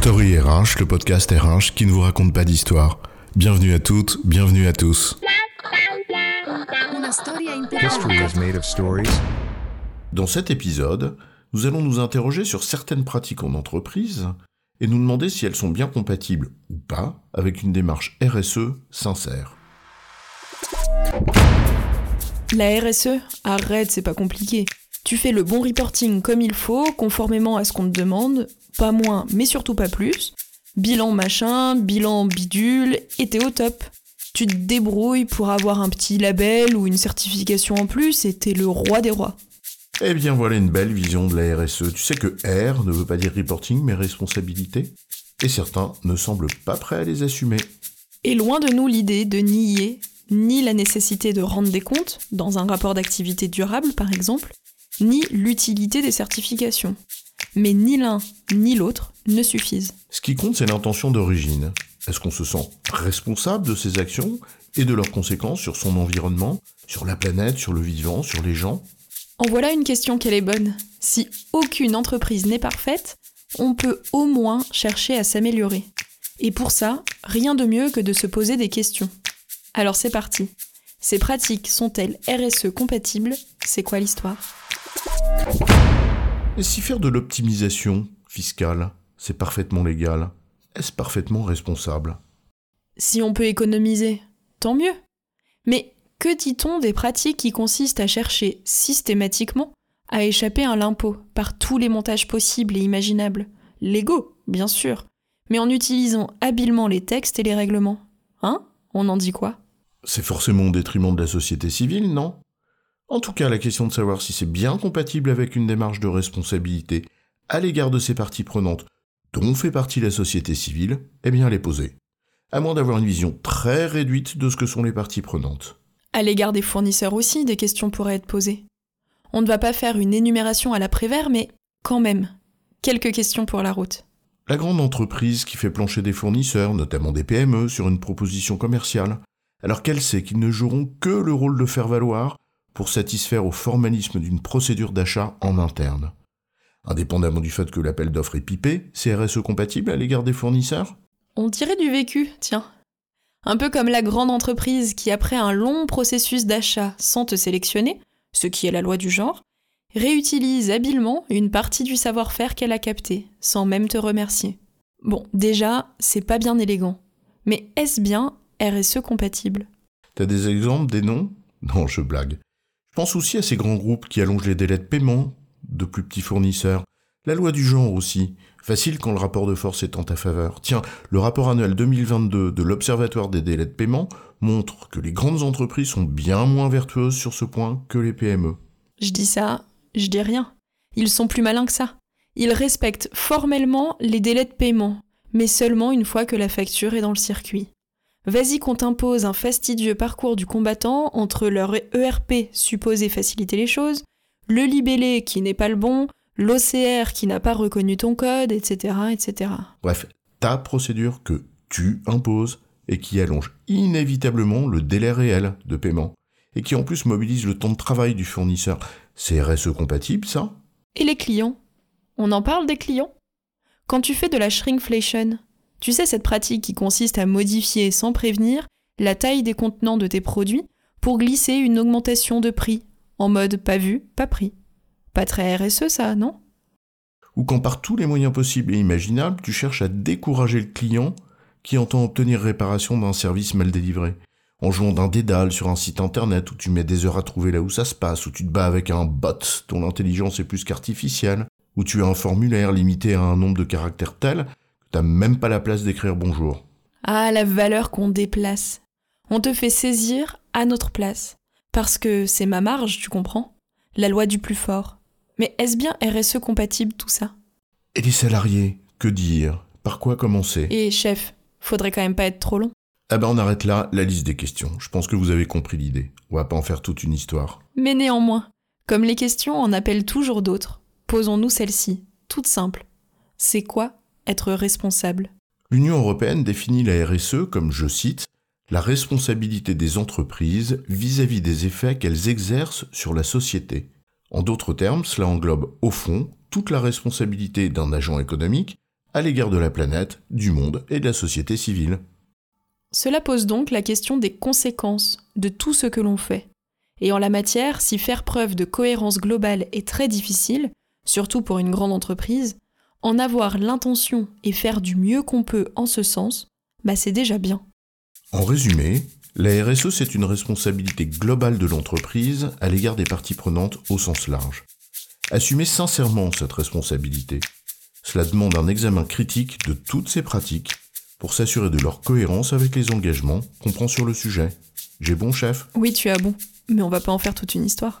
Story RH, le podcast RH qui ne vous raconte pas d'histoire. Bienvenue à toutes, bienvenue à tous. Dans cet épisode, nous allons nous interroger sur certaines pratiques en entreprise et nous demander si elles sont bien compatibles ou pas avec une démarche RSE sincère. La RSE, arrête, c'est pas compliqué. Tu fais le bon reporting comme il faut, conformément à ce qu'on te demande, pas moins, mais surtout pas plus. Bilan machin, bilan bidule, et t'es au top. Tu te débrouilles pour avoir un petit label ou une certification en plus, et t'es le roi des rois. Eh bien voilà une belle vision de la RSE. Tu sais que R ne veut pas dire reporting mais responsabilité. Et certains ne semblent pas prêts à les assumer. Et loin de nous l'idée de nier ni la nécessité de rendre des comptes, dans un rapport d'activité durable par exemple, ni l'utilité des certifications. Mais ni l'un ni l'autre ne suffisent. Ce qui compte, c'est l'intention d'origine. Est-ce qu'on se sent responsable de ses actions et de leurs conséquences sur son environnement, sur la planète, sur le vivant, sur les gens? En voilà une question qu'elle est bonne. Si aucune entreprise n'est parfaite, on peut au moins chercher à s'améliorer. Et pour ça, rien de mieux que de se poser des questions. Alors c'est parti. Ces pratiques sont-elles RSE compatibles? C'est quoi l'histoire? Et si faire de l'optimisation fiscale, c'est parfaitement légal, est-ce parfaitement responsable? Si on peut économiser, tant mieux. Mais que dit-on des pratiques qui consistent à chercher systématiquement à échapper à l'impôt par tous les montages possibles et imaginables? Légaux, bien sûr, mais en utilisant habilement les textes et les règlements. Hein? On en dit quoi? C'est forcément au détriment de la société civile, non? En tout cas, la question de savoir si c'est bien compatible avec une démarche de responsabilité à l'égard de ces parties prenantes dont fait partie la société civile, eh bien elle est posée. À moins d'avoir une vision très réduite de ce que sont les parties prenantes. À l'égard des fournisseurs aussi, des questions pourraient être posées. On ne va pas faire une énumération à la Prévert, mais quand même, quelques questions pour la route. La grande entreprise qui fait plancher des fournisseurs, notamment des PME, sur une proposition commerciale, alors qu'elle sait qu'ils ne joueront que le rôle de faire valoir pour satisfaire au formalisme d'une procédure d'achat en interne. Indépendamment du fait que l'appel d'offres est pipé, c'est RSE compatible à l'égard des fournisseurs? On dirait du vécu, tiens. Un peu comme la grande entreprise qui, après un long processus d'achat sans te sélectionner, ce qui est la loi du genre, réutilise habilement une partie du savoir-faire qu'elle a capté, sans même te remercier. Bon, déjà, c'est pas bien élégant. Mais est-ce bien RSE compatible? T'as des exemples, des noms? Non, je blague. Je pense aussi à ces grands groupes qui allongent les délais de paiement de plus petits fournisseurs. La loi du genre aussi. Facile quand le rapport de force est en ta faveur. Tiens, le rapport annuel 2022 de l'Observatoire des délais de paiement montre que les grandes entreprises sont bien moins vertueuses sur ce point que les PME. Je dis ça, je dis rien. Ils sont plus malins que ça. Ils respectent formellement les délais de paiement, mais seulement une fois que la facture est dans le circuit. Vas-y qu'on t'impose un fastidieux parcours du combattant entre leur ERP supposé faciliter les choses, le libellé qui n'est pas le bon, l'OCR qui n'a pas reconnu ton code, etc., etc. Bref, ta procédure que tu imposes et qui allonge inévitablement le délai réel de paiement et qui en plus mobilise le temps de travail du fournisseur. C'est RSE compatible ça? Et les clients? On en parle des clients? Quand tu fais de la shrinkflation, tu sais cette pratique qui consiste à modifier sans prévenir la taille des contenants de tes produits pour glisser une augmentation de prix, en mode pas vu, pas pris. Pas très RSE ça, non? Ou quand par tous les moyens possibles et imaginables, tu cherches à décourager le client qui entend obtenir réparation d'un service mal délivré. En jouant d'un dédale sur un site internet où tu mets des heures à trouver là où ça se passe, où tu te bats avec un bot dont l'intelligence est plus qu'artificielle, où tu as un formulaire limité à un nombre de caractères tel t'as même pas la place d'écrire bonjour. Ah, la valeur qu'on déplace. On te fait saisir à notre place. Parce que c'est ma marge, tu comprends? La loi du plus fort. Mais est-ce bien RSE compatible tout ça? Et les salariés, que dire? Par quoi commencer? Et chef, faudrait quand même pas être trop long. Ah ben on arrête là la liste des questions. Je pense que vous avez compris l'idée. On va pas en faire toute une histoire. Mais néanmoins, comme les questions en appellent toujours d'autres, posons-nous celle-ci, toute simple. C'est quoi être responsable L'Union européenne définit la RSE comme, je cite, la responsabilité des entreprises vis-à-vis des effets qu'elles exercent sur la société. En d'autres termes, cela englobe au fond toute la responsabilité d'un agent économique à l'égard de la planète, du monde et de la société civile. Cela pose donc la question des conséquences de tout ce que l'on fait. Et en la matière, si faire preuve de cohérence globale est très difficile, surtout pour une grande entreprise, en avoir l'intention et faire du mieux qu'on peut en ce sens, bah c'est déjà bien. En résumé, la RSE, c'est une responsabilité globale de l'entreprise à l'égard des parties prenantes au sens large. Assumez sincèrement cette responsabilité. Cela demande un examen critique de toutes ces pratiques pour s'assurer de leur cohérence avec les engagements qu'on prend sur le sujet. J'ai bon, chef? Oui, tu as bon, mais on va pas en faire toute une histoire.